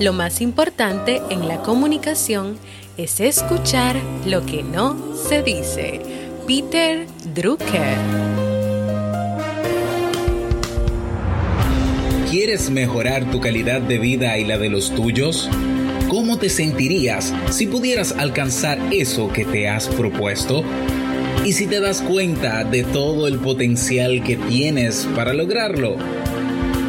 Lo más importante en la comunicación es escuchar lo que no se dice. Peter Drucker. ¿Quieres mejorar tu calidad de vida y la de los tuyos? ¿Cómo te sentirías si pudieras alcanzar eso que te has propuesto? ¿Y si te das cuenta de todo el potencial que tienes para lograrlo?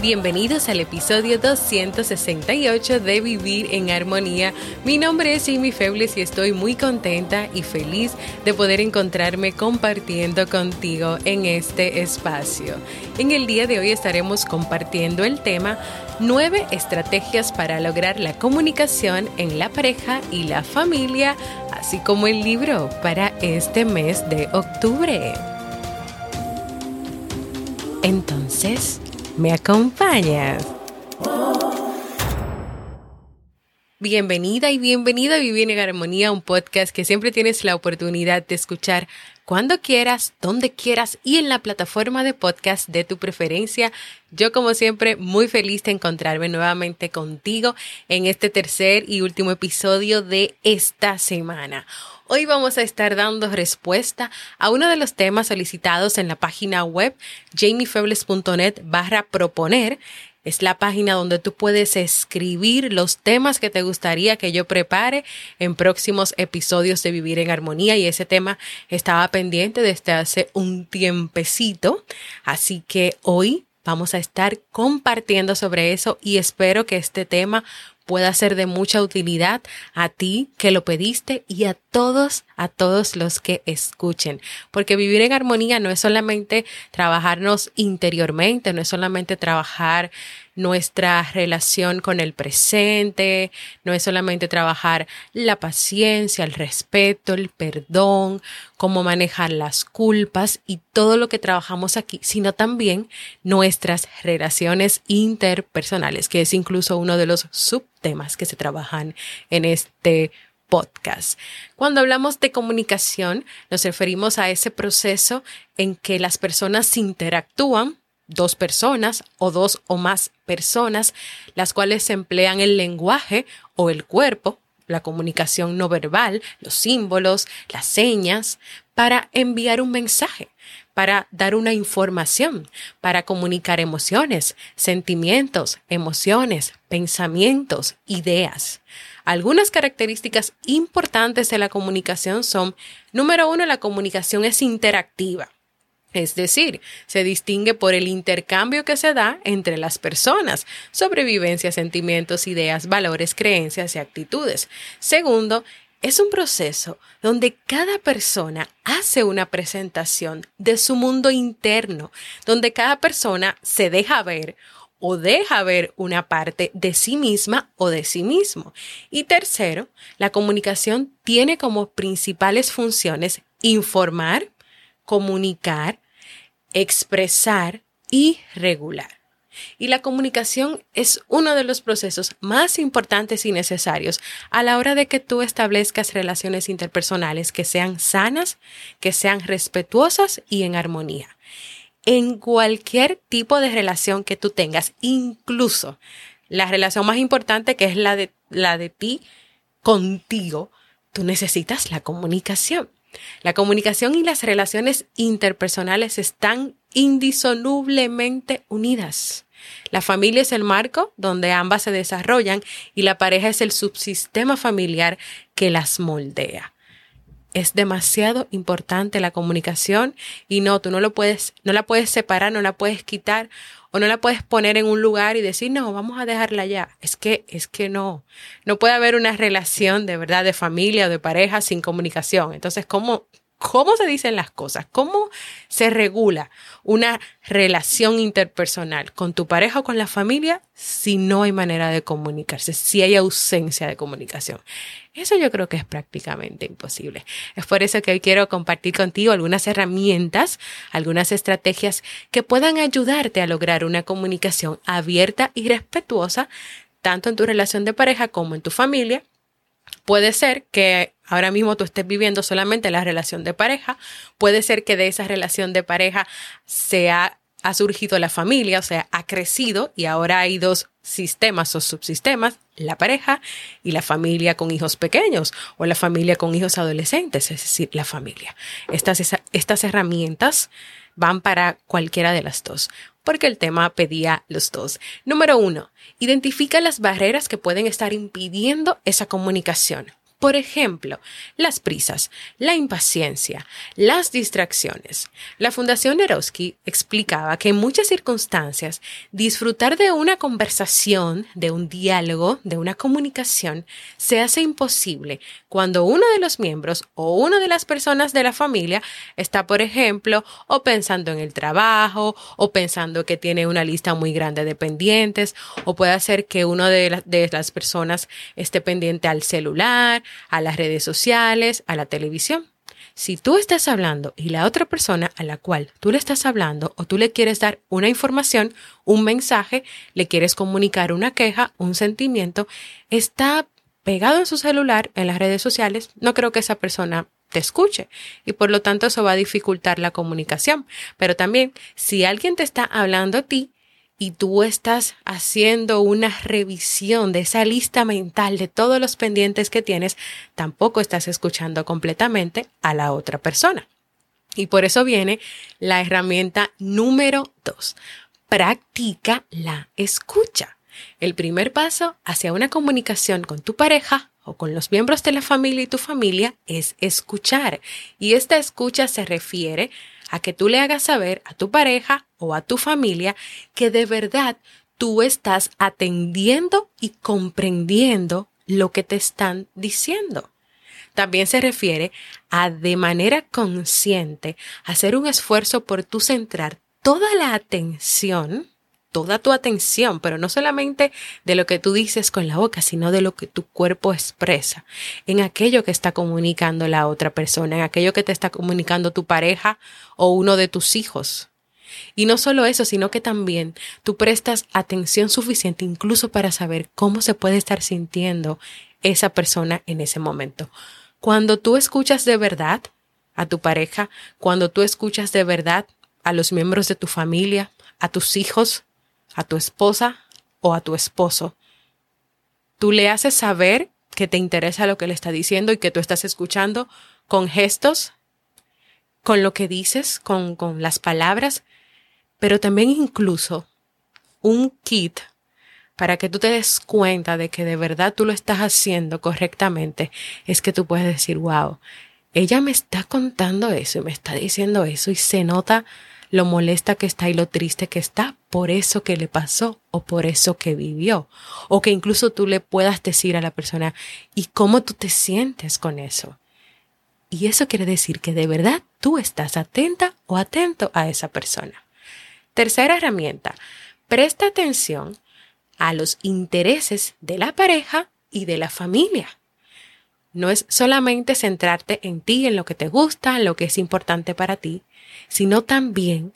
Bienvenidos al episodio 268 de Vivir en Armonía. Mi nombre es Amy Febles y estoy muy contenta y feliz de poder encontrarme compartiendo contigo en este espacio. En el día de hoy estaremos compartiendo el tema 9 estrategias para lograr la comunicación en la pareja y la familia, así como el libro para este mes de octubre. Entonces, ¿Me acompañas? Bienvenida y bienvenida a Vivir en Armonía, un podcast que siempre tienes la oportunidad de escuchar cuando quieras, donde quieras y en la plataforma de podcast de tu preferencia. Yo como siempre muy feliz de encontrarme nuevamente contigo en este tercer y último episodio de esta semana. Hoy vamos a estar dando respuesta a uno de los temas solicitados en la página web jamiefebles.net barra proponer. Es la página donde tú puedes escribir los temas que te gustaría que yo prepare en próximos episodios de Vivir en Armonía y ese tema estaba pendiente desde hace un tiempecito. Así que hoy vamos a estar compartiendo sobre eso y espero que este tema pueda ser de mucha utilidad a ti que lo pediste y a todos, a todos los que escuchen. Porque vivir en armonía no es solamente trabajarnos interiormente, no es solamente trabajar nuestra relación con el presente, no es solamente trabajar la paciencia, el respeto, el perdón, cómo manejar las culpas y todo lo que trabajamos aquí, sino también nuestras relaciones interpersonales, que es incluso uno de los subtemas que se trabajan en este podcast. Cuando hablamos de comunicación, nos referimos a ese proceso en que las personas interactúan dos personas o dos o más personas, las cuales emplean el lenguaje o el cuerpo, la comunicación no verbal, los símbolos, las señas, para enviar un mensaje, para dar una información, para comunicar emociones, sentimientos, emociones, pensamientos, ideas. Algunas características importantes de la comunicación son, número uno, la comunicación es interactiva. Es decir, se distingue por el intercambio que se da entre las personas, sobrevivencia, sentimientos, ideas, valores, creencias y actitudes. Segundo, es un proceso donde cada persona hace una presentación de su mundo interno, donde cada persona se deja ver o deja ver una parte de sí misma o de sí mismo. Y tercero, la comunicación tiene como principales funciones informar, comunicar, expresar y regular. Y la comunicación es uno de los procesos más importantes y necesarios a la hora de que tú establezcas relaciones interpersonales que sean sanas, que sean respetuosas y en armonía. En cualquier tipo de relación que tú tengas, incluso la relación más importante que es la de, la de ti contigo, tú necesitas la comunicación. La comunicación y las relaciones interpersonales están indisolublemente unidas. La familia es el marco donde ambas se desarrollan y la pareja es el subsistema familiar que las moldea. es demasiado importante la comunicación y no, tú no lo puedes, no la puedes separar, no la puedes quitar o no la puedes poner en un lugar y decir, no, vamos a dejarla ya. Es que, es que no, no puede haber una relación de verdad de familia o de pareja sin comunicación. Entonces, ¿cómo, cómo se dicen las cosas, cómo se regula una relación interpersonal con tu pareja o con la familia si no hay manera de comunicarse, si hay ausencia de comunicación. Eso yo creo que es prácticamente imposible. Es por eso que hoy quiero compartir contigo algunas herramientas, algunas estrategias que puedan ayudarte a lograr una comunicación abierta y respetuosa, tanto en tu relación de pareja como en tu familia. Puede ser que ahora mismo tú estés viviendo solamente la relación de pareja, puede ser que de esa relación de pareja se ha, surgido la familia, o sea, ha crecido y ahora hay dos sistemas o subsistemas, la pareja y la familia con hijos pequeños o la familia con hijos adolescentes, es decir, la familia. Estas, estas herramientas van para cualquiera de las dos, porque el tema pedía los dos. Número uno, identifica las barreras que pueden estar impidiendo esa comunicación. Por ejemplo, las prisas, la impaciencia, las distracciones. La Fundación Nerosky explicaba que en muchas circunstancias disfrutar de una conversación, de un diálogo, de una comunicación, se hace imposible cuando uno de los miembros o una de las personas de la familia está, por ejemplo, o pensando en el trabajo, o pensando que tiene una lista muy grande de pendientes, o puede ser que uno de, de las personas esté pendiente al celular, a las redes sociales, a la televisión. Si tú estás hablando y la otra persona a la cual tú le estás hablando o tú le quieres dar una información, un mensaje, le quieres comunicar una queja, un sentimiento, está pegado en su celular, en las redes sociales, no creo que esa persona te escuche y por lo tanto eso va a dificultar la comunicación. Pero también, si alguien te está hablando a ti, y tú estás haciendo una revisión de esa lista mental de todos los pendientes que tienes, tampoco estás escuchando completamente a la otra persona. Y por eso viene la herramienta número dos. Practica la escucha. El primer paso hacia una comunicación con tu pareja o con los miembros de la familia y tu familia es escuchar. Y esta escucha se refiere a que tú le hagas saber a tu pareja o a tu familia que de verdad tú estás atendiendo y comprendiendo lo que te están diciendo. También se refiere a de manera consciente hacer un esfuerzo por tú centrar toda la atención toda tu atención, pero no solamente de lo que tú dices con la boca, sino de lo que tu cuerpo expresa, en aquello que está comunicando la otra persona, en aquello que te está comunicando tu pareja o uno de tus hijos. Y no solo eso, sino que también tú prestas atención suficiente incluso para saber cómo se puede estar sintiendo esa persona en ese momento. Cuando tú escuchas de verdad a tu pareja, cuando tú escuchas de verdad a los miembros de tu familia, a tus hijos, a tu esposa o a tu esposo. Tú le haces saber que te interesa lo que le está diciendo y que tú estás escuchando con gestos, con lo que dices, con, con las palabras, pero también incluso un kit para que tú te des cuenta de que de verdad tú lo estás haciendo correctamente, es que tú puedes decir, wow, ella me está contando eso y me está diciendo eso y se nota lo molesta que está y lo triste que está por eso que le pasó o por eso que vivió. O que incluso tú le puedas decir a la persona, ¿y cómo tú te sientes con eso? Y eso quiere decir que de verdad tú estás atenta o atento a esa persona. Tercera herramienta, presta atención a los intereses de la pareja y de la familia. No es solamente centrarte en ti, en lo que te gusta, en lo que es importante para ti, sino también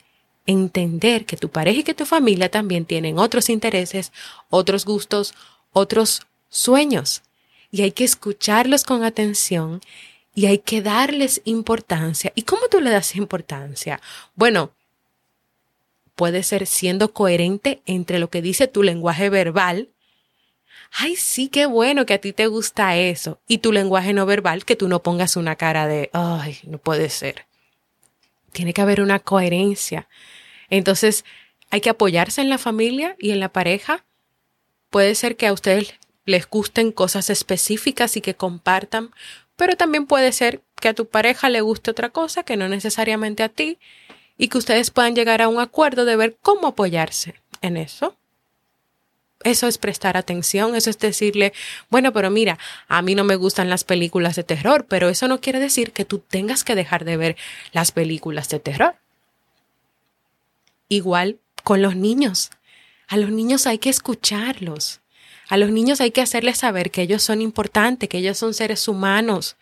entender que tu pareja y que tu familia también tienen otros intereses, otros gustos, otros sueños. Y hay que escucharlos con atención y hay que darles importancia. ¿Y cómo tú le das importancia? Bueno, puede ser siendo coherente entre lo que dice tu lenguaje verbal. Ay, sí, qué bueno que a ti te gusta eso. Y tu lenguaje no verbal, que tú no pongas una cara de, ay, no puede ser tiene que haber una coherencia. Entonces, hay que apoyarse en la familia y en la pareja. Puede ser que a ustedes les gusten cosas específicas y que compartan pero también puede ser que a tu pareja le guste otra cosa que no necesariamente a ti y que ustedes puedan llegar a un acuerdo de ver cómo apoyarse en eso. Eso es prestar atención, eso es decirle, bueno, pero mira, a mí no me gustan las películas de terror, pero eso no quiere decir que tú tengas que dejar de ver las películas de terror. Igual con los niños. A los niños hay que escucharlos. A los niños hay que hacerles saber que ellos son importantes, que ellos son seres humanos.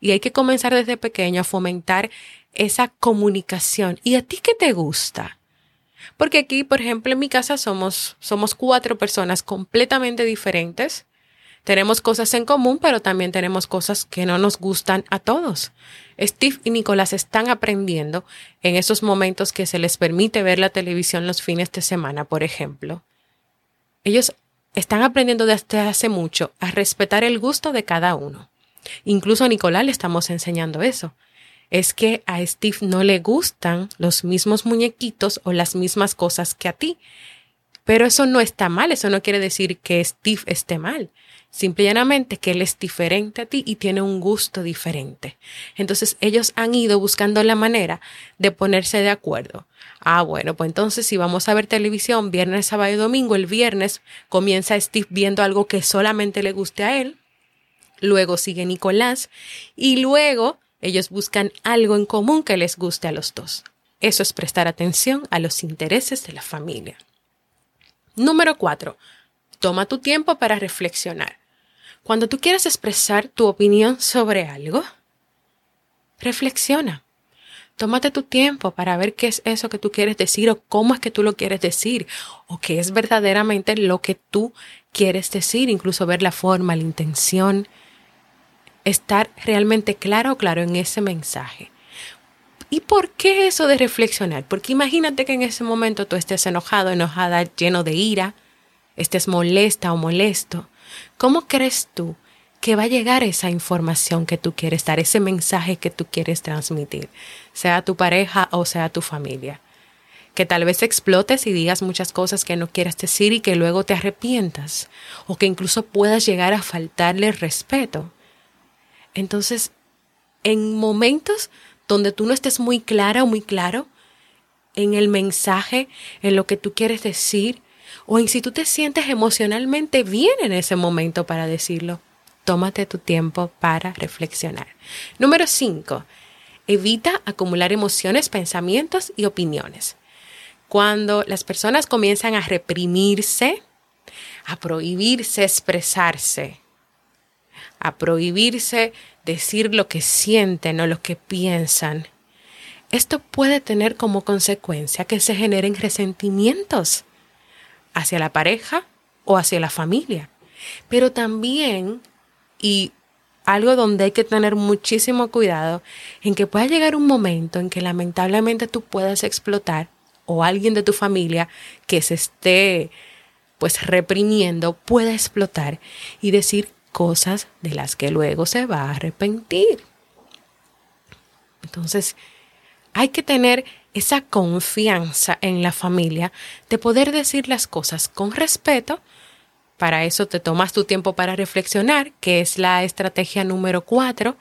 Y hay que comenzar desde pequeño a fomentar esa comunicación. ¿Y a ti qué te gusta? Porque aquí, por ejemplo, en mi casa somos, somos cuatro personas completamente diferentes. Tenemos cosas en común, pero también tenemos cosas que no nos gustan a todos. Steve y Nicolás están aprendiendo en esos momentos que se les permite ver la televisión los fines de semana, por ejemplo. Ellos están aprendiendo desde hace mucho a respetar el gusto de cada uno. Incluso a Nicolás le estamos enseñando eso es que a Steve no le gustan los mismos muñequitos o las mismas cosas que a ti. Pero eso no está mal, eso no quiere decir que Steve esté mal. Simplemente que él es diferente a ti y tiene un gusto diferente. Entonces ellos han ido buscando la manera de ponerse de acuerdo. Ah, bueno, pues entonces si vamos a ver televisión viernes, sábado y domingo, el viernes comienza Steve viendo algo que solamente le guste a él. Luego sigue Nicolás y luego ellos buscan algo en común que les guste a los dos. Eso es prestar atención a los intereses de la familia. Número 4. Toma tu tiempo para reflexionar. Cuando tú quieras expresar tu opinión sobre algo, reflexiona. Tómate tu tiempo para ver qué es eso que tú quieres decir o cómo es que tú lo quieres decir o qué es verdaderamente lo que tú quieres decir, incluso ver la forma, la intención, estar realmente claro o claro en ese mensaje. ¿Y por qué eso de reflexionar? Porque imagínate que en ese momento tú estés enojado, enojada, lleno de ira, estés molesta o molesto. ¿Cómo crees tú que va a llegar esa información que tú quieres dar, ese mensaje que tú quieres transmitir, sea tu pareja o sea tu familia? Que tal vez explotes y digas muchas cosas que no quieras decir y que luego te arrepientas, o que incluso puedas llegar a faltarle respeto. Entonces, en momentos donde tú no estés muy clara o muy claro en el mensaje, en lo que tú quieres decir, o en si tú te sientes emocionalmente bien en ese momento para decirlo, tómate tu tiempo para reflexionar. Número 5. Evita acumular emociones, pensamientos y opiniones. Cuando las personas comienzan a reprimirse, a prohibirse expresarse, prohibirse decir lo que sienten o lo que piensan, esto puede tener como consecuencia que se generen resentimientos hacia la pareja o hacia la familia. Pero también, y algo donde hay que tener muchísimo cuidado, en que pueda llegar un momento en que lamentablemente tú puedas explotar o alguien de tu familia que se esté pues reprimiendo pueda explotar y decir cosas de las que luego se va a arrepentir. Entonces, hay que tener esa confianza en la familia de poder decir las cosas con respeto. Para eso te tomas tu tiempo para reflexionar, que es la estrategia número cuatro.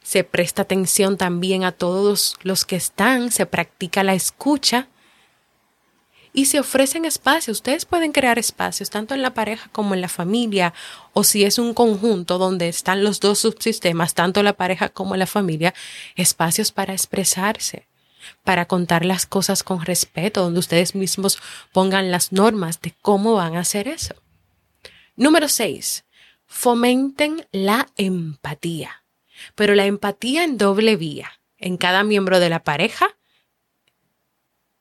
Se presta atención también a todos los que están, se practica la escucha y se ofrecen espacios. Ustedes pueden crear espacios tanto en la pareja como en la familia o si es un conjunto donde están los dos subsistemas, tanto la pareja como la familia, espacios para expresarse, para contar las cosas con respeto, donde ustedes mismos pongan las normas de cómo van a hacer eso. Número 6. Fomenten la empatía, pero la empatía en doble vía, en cada miembro de la pareja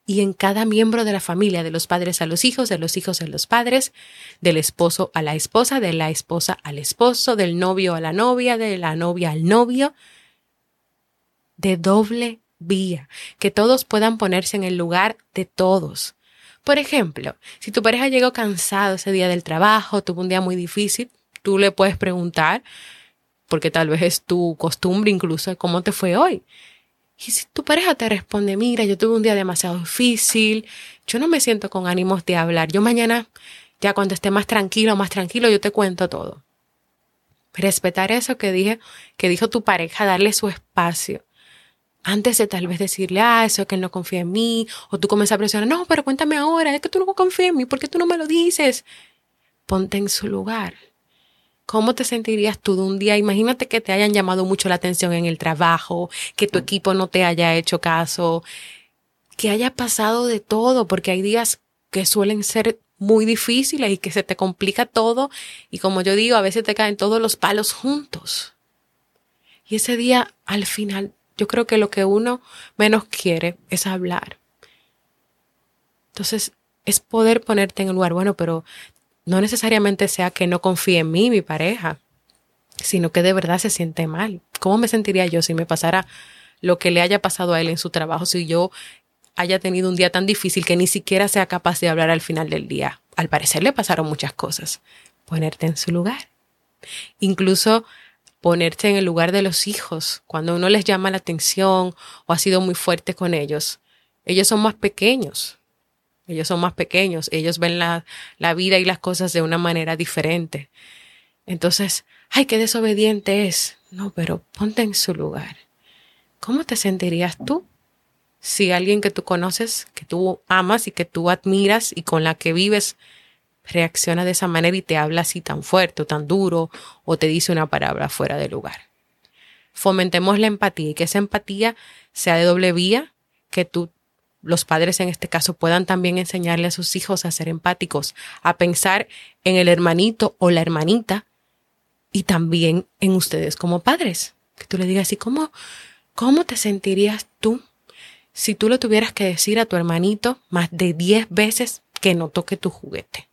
y en cada miembro de la familia, de los padres a los hijos, de los hijos a los padres, del esposo a la esposa, de la esposa al esposo, del novio a la novia, de la novia al novio, de doble vía, que todos puedan ponerse en el lugar de todos. Por ejemplo, si tu pareja llegó cansado ese día del trabajo, tuvo un día muy difícil, tú le puedes preguntar, porque tal vez es tu costumbre incluso, ¿cómo te fue hoy? Y si tu pareja te responde, mira, yo tuve un día demasiado difícil, yo no me siento con ánimos de hablar, yo mañana, ya cuando esté más tranquilo, más tranquilo, yo te cuento todo. Respetar eso que dije, que dijo tu pareja, darle su espacio. Antes de tal vez decirle, ah, eso es que él no confía en mí, o tú comienzas a presionar, no, pero cuéntame ahora, es que tú no confías en mí, ¿por qué tú no me lo dices? Ponte en su lugar. ¿Cómo te sentirías tú de un día? Imagínate que te hayan llamado mucho la atención en el trabajo, que tu equipo no te haya hecho caso, que haya pasado de todo, porque hay días que suelen ser muy difíciles y que se te complica todo y como yo digo, a veces te caen todos los palos juntos. Y ese día, al final, yo creo que lo que uno menos quiere es hablar. Entonces, es poder ponerte en el lugar, bueno, pero no necesariamente sea que no confíe en mí, mi pareja, sino que de verdad se siente mal. ¿Cómo me sentiría yo si me pasara lo que le haya pasado a él en su trabajo, si yo haya tenido un día tan difícil que ni siquiera sea capaz de hablar al final del día? Al parecer le pasaron muchas cosas. Ponerte en su lugar. Incluso ponerte en el lugar de los hijos, cuando uno les llama la atención o ha sido muy fuerte con ellos. Ellos son más pequeños, ellos son más pequeños, ellos ven la, la vida y las cosas de una manera diferente. Entonces, ay, qué desobediente es. No, pero ponte en su lugar. ¿Cómo te sentirías tú si alguien que tú conoces, que tú amas y que tú admiras y con la que vives reacciona de esa manera y te habla así tan fuerte o tan duro o te dice una palabra fuera de lugar? Fomentemos la empatía y que esa empatía sea de doble vía, que tú los padres en este caso puedan también enseñarle a sus hijos a ser empáticos, a pensar en el hermanito o la hermanita y también en ustedes como padres. Que tú le digas así, ¿cómo, cómo te sentirías tú si tú le tuvieras que decir a tu hermanito más de 10 veces que no toque tu juguete?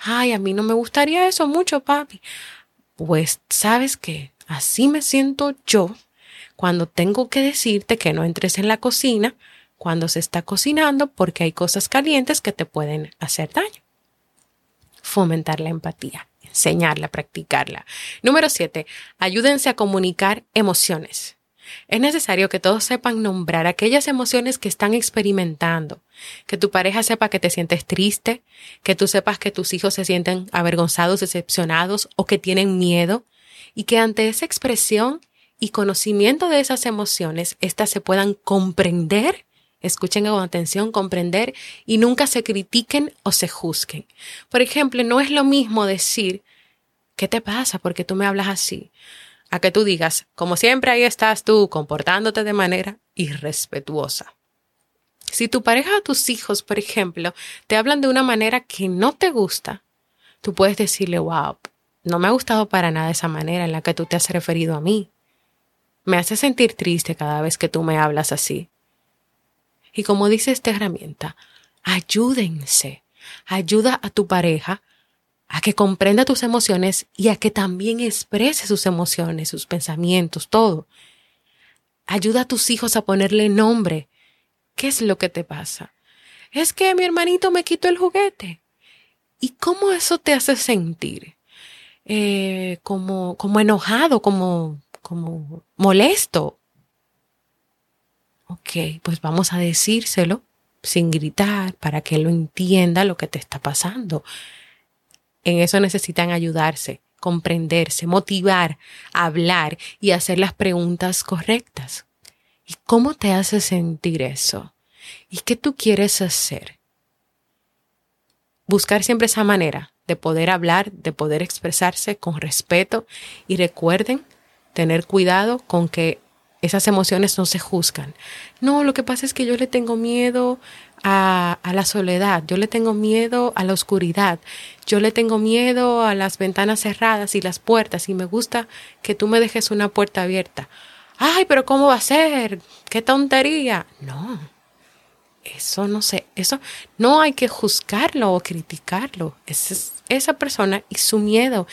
Ay, a mí no me gustaría eso mucho, papi. Pues, ¿sabes qué? Así me siento yo cuando tengo que decirte que no entres en la cocina cuando se está cocinando porque hay cosas calientes que te pueden hacer daño. Fomentar la empatía, enseñarla, practicarla. Número siete, ayúdense a comunicar emociones. Es necesario que todos sepan nombrar aquellas emociones que están experimentando, que tu pareja sepa que te sientes triste, que tú sepas que tus hijos se sienten avergonzados, decepcionados o que tienen miedo, y que ante esa expresión y conocimiento de esas emociones, éstas se puedan comprender escuchen con atención, comprender y nunca se critiquen o se juzguen. Por ejemplo, no es lo mismo decir, ¿qué te pasa? porque tú me hablas así? A que tú digas, como siempre ahí estás tú, comportándote de manera irrespetuosa. Si tu pareja o tus hijos, por ejemplo, te hablan de una manera que no te gusta, tú puedes decirle, wow, no me ha gustado para nada esa manera en la que tú te has referido a mí. Me hace sentir triste cada vez que tú me hablas así. Y como dice esta herramienta, ayúdense. Ayuda a tu pareja a que comprenda tus emociones y a que también exprese sus emociones, sus pensamientos, todo. Ayuda a tus hijos a ponerle nombre. ¿Qué es lo que te pasa? Es que mi hermanito me quitó el juguete. ¿Y cómo eso te hace sentir? Eh, como, como enojado, como, como molesto, Ok, pues vamos a decírselo sin gritar para que él lo entienda lo que te está pasando. En eso necesitan ayudarse, comprenderse, motivar, hablar y hacer las preguntas correctas. ¿Y cómo te hace sentir eso? ¿Y qué tú quieres hacer? Buscar siempre esa manera de poder hablar, de poder expresarse con respeto y recuerden tener cuidado con que esas emociones no se juzgan. No, lo que pasa es que yo le tengo miedo a, la soledad, yo le tengo miedo a la oscuridad, yo le tengo miedo a las ventanas cerradas y las puertas y me gusta que tú me dejes una puerta abierta. Ay, pero ¿cómo va a ser? ¡Qué tontería! No, eso no sé, eso no hay que juzgarlo o criticarlo. Es esa persona y su miedo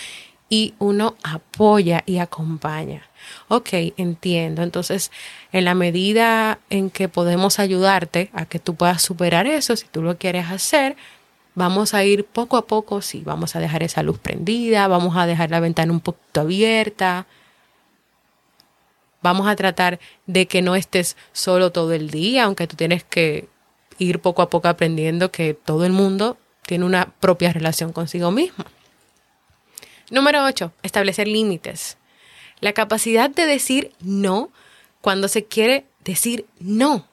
y uno apoya y acompaña. Ok, entiendo. Entonces, en la medida en que podemos ayudarte a que tú puedas superar eso, si tú lo quieres hacer, vamos a ir poco a poco, sí, vamos a dejar esa luz prendida, vamos a dejar la ventana un poquito abierta, vamos a tratar de que no estés solo todo el día, aunque tú tienes que ir poco a poco aprendiendo que todo el mundo tiene una propia relación consigo mismo. Número 8. Establecer límites. La capacidad de decir no cuando se quiere decir no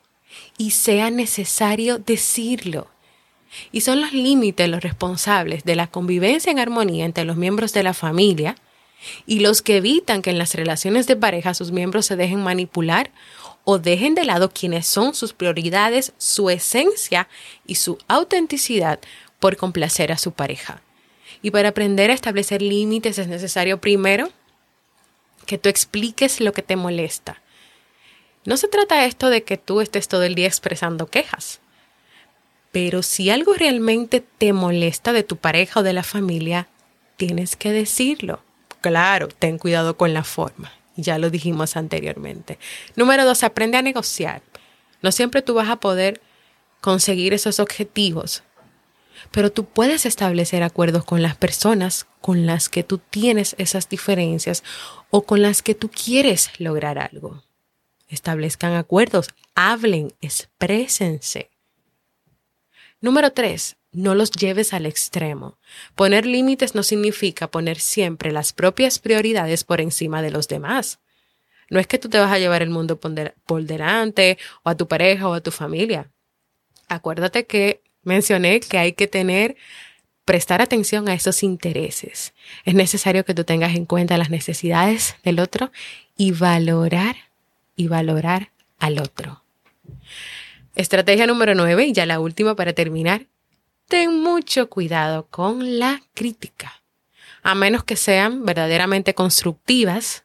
y sea necesario decirlo. Y son los límites los responsables de la convivencia en armonía entre los miembros de la familia y los que evitan que en las relaciones de pareja sus miembros se dejen manipular o dejen de lado quienes son sus prioridades, su esencia y su autenticidad por complacer a su pareja. Y para aprender a establecer límites es necesario primero que tú expliques lo que te molesta. No se trata esto de que tú estés todo el día expresando quejas. Pero si algo realmente te molesta de tu pareja o de la familia, tienes que decirlo. Claro, ten cuidado con la forma. Ya lo dijimos anteriormente. Número dos, aprende a negociar. No siempre tú vas a poder conseguir esos objetivos, pero tú puedes establecer acuerdos con las personas con las que tú tienes esas diferencias o con las que tú quieres lograr algo. Establezcan acuerdos, hablen, exprésense. Número tres, no los lleves al extremo. Poner límites no significa poner siempre las propias prioridades por encima de los demás. No es que tú te vas a llevar el mundo por delante o a tu pareja o a tu familia. Acuérdate que mencioné que hay que tener, prestar atención a esos intereses. Es necesario que tú tengas en cuenta las necesidades del otro y valorar y valorar al otro. Estrategia número nueve, y ya la última para terminar, ten mucho cuidado con la crítica, a menos que sean verdaderamente constructivas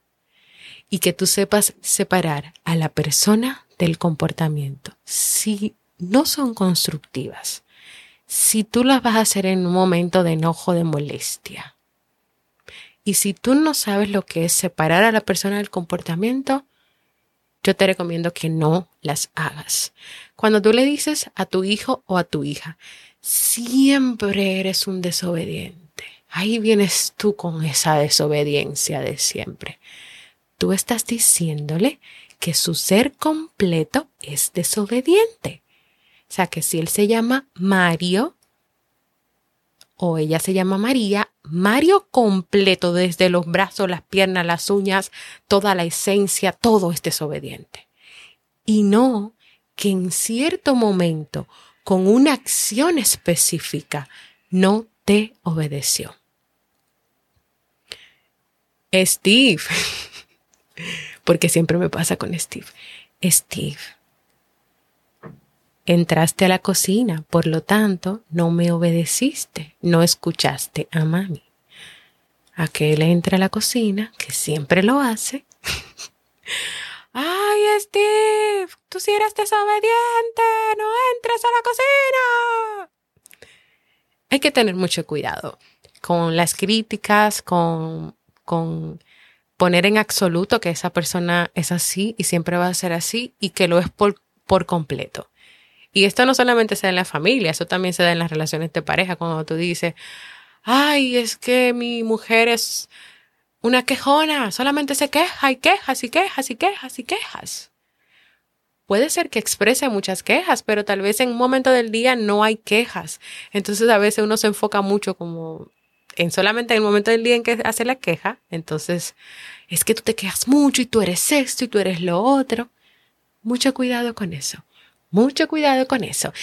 y que tú sepas separar a la persona del comportamiento. Si no son constructivas, si tú las vas a hacer en un momento de enojo, de molestia, y si tú no sabes lo que es separar a la persona del comportamiento, yo te recomiendo que no las hagas. Cuando tú le dices a tu hijo o a tu hija, siempre eres un desobediente. Ahí vienes tú con esa desobediencia de siempre. Tú estás diciéndole que su ser completo es desobediente. O sea que si él se llama Mario o ella se llama María, Mario completo desde los brazos, las piernas, las uñas, toda la esencia, todo es desobediente. Y no que en cierto momento con una acción específica no te obedeció. Steve, porque siempre me pasa con Steve. Steve, entraste a la cocina, por lo tanto, no me obedeciste, no escuchaste a mami. Aquel entra a la cocina, que siempre lo hace. ¡Ay, Steve! Tú si eres desobediente, no entres a la cocina. Hay que tener mucho cuidado con las críticas, con, con poner en absoluto que esa persona es así y siempre va a ser así y que lo es por, por completo. Y esto no solamente se da en la familia, eso también se da en las relaciones de pareja, cuando tú dices, ay, es que mi mujer es una quejona, solamente se queja y quejas y quejas y quejas y quejas. Puede ser que exprese muchas quejas, pero tal vez en un momento del día no hay quejas. Entonces a veces uno se enfoca mucho como en solamente en el momento del día en que hace la queja. Entonces es que tú te quejas mucho y tú eres esto y tú eres lo otro. Mucho cuidado con eso. Mucho cuidado con eso.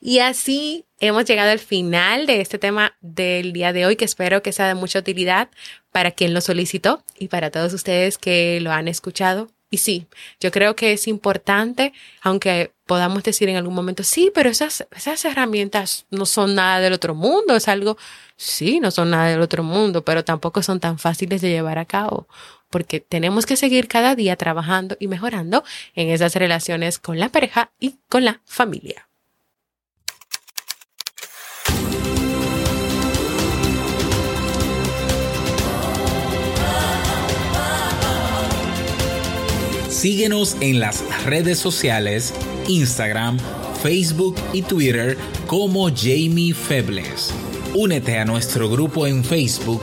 Y así hemos llegado al final de este tema del día de hoy, que espero que sea de mucha utilidad para quien lo solicitó y para todos ustedes que lo han escuchado. Y sí, yo creo que es importante, aunque podamos decir en algún momento, sí, pero esas, esas herramientas no son nada del otro mundo, es algo, sí, no son nada del otro mundo, pero tampoco son tan fáciles de llevar a cabo, porque tenemos que seguir cada día trabajando y mejorando en esas relaciones con la pareja y con la familia. Síguenos en las redes sociales, Instagram, Facebook y Twitter como Jamie Febles. Únete a nuestro grupo en Facebook,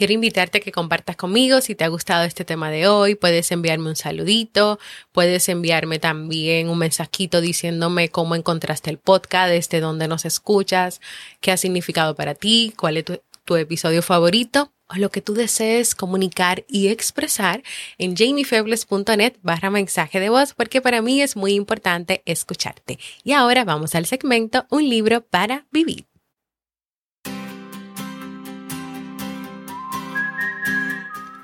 Quiero invitarte a que compartas conmigo si te ha gustado este tema de hoy. Puedes enviarme un saludito, puedes enviarme también un mensajito diciéndome cómo encontraste el podcast, desde dónde nos escuchas, qué ha significado para ti, cuál es tu, episodio favorito o lo que tú desees comunicar y expresar en jamiefebles.net barra mensaje de voz porque para mí es muy importante escucharte. Y ahora vamos al segmento Un libro para vivir.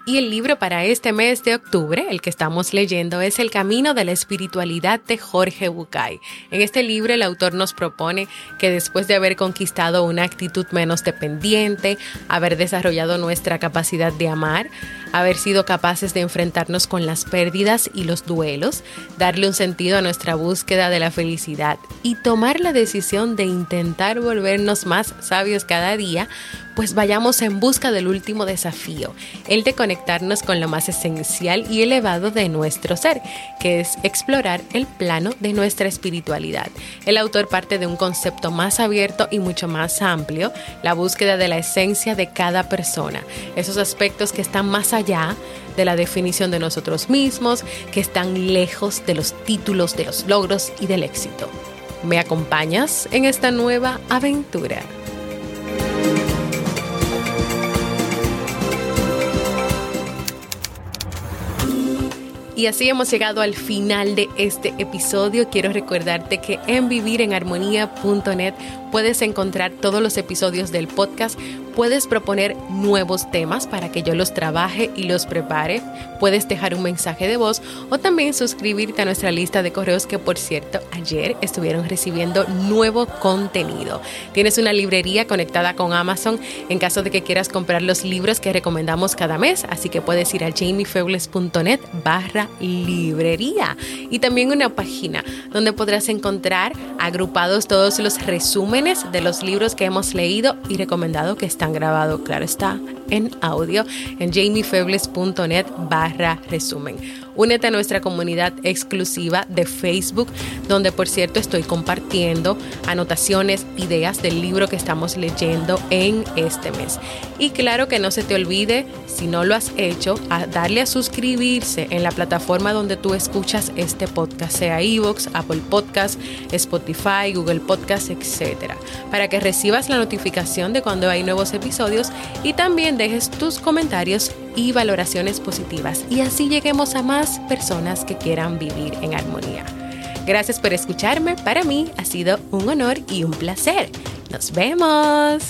Y el libro para este mes de octubre, el que estamos leyendo, es El Camino de la Espiritualidad de Jorge Bucay. En este libro el autor nos propone que después de haber conquistado una actitud menos dependiente, haber desarrollado nuestra capacidad de amar, haber sido capaces de enfrentarnos con las pérdidas y los duelos, darle un sentido a nuestra búsqueda de la felicidad y tomar la decisión de intentar volvernos más sabios cada día, pues vayamos en busca del último desafío, el de conectarnos con lo más esencial y elevado de nuestro ser, que es explorar el plano de nuestra espiritualidad. El autor parte de un concepto más abierto y mucho más amplio, la búsqueda de la esencia de cada persona, esos aspectos que están más allá de la definición de nosotros mismos, que están lejos de los títulos, de los logros y del éxito. ¿Me acompañas en esta nueva aventura? Y así hemos llegado al final de este episodio. Quiero recordarte que en vivirenharmonía.net puedes encontrar todos los episodios del podcast, puedes proponer nuevos temas para que yo los trabaje y los prepare, puedes dejar un mensaje de voz o también suscribirte a nuestra lista de correos que por cierto ayer estuvieron recibiendo nuevo contenido. Tienes una librería conectada con Amazon en caso de que quieras comprar los libros que recomendamos cada mes, así que puedes ir a jamiefebles.net barra librería y también una página donde podrás encontrar agrupados todos los resúmenes de los libros que hemos leído y recomendado que están grabados, claro está, en audio en jamiefebles.net barra resumen. Únete a nuestra comunidad exclusiva de Facebook, donde por cierto estoy compartiendo anotaciones, ideas del libro que estamos leyendo en este mes. Y claro que no se te olvide, si no lo has hecho, a darle a suscribirse en la plataforma donde tú escuchas este podcast, sea iVoox, Apple Podcast, Spotify, Google Podcast, etc. Para que recibas la notificación de cuando hay nuevos episodios y también dejes tus comentarios y valoraciones positivas y así lleguemos a más personas que quieran vivir en armonía. Gracias por escucharme, para mí ha sido un honor y un placer. Nos vemos.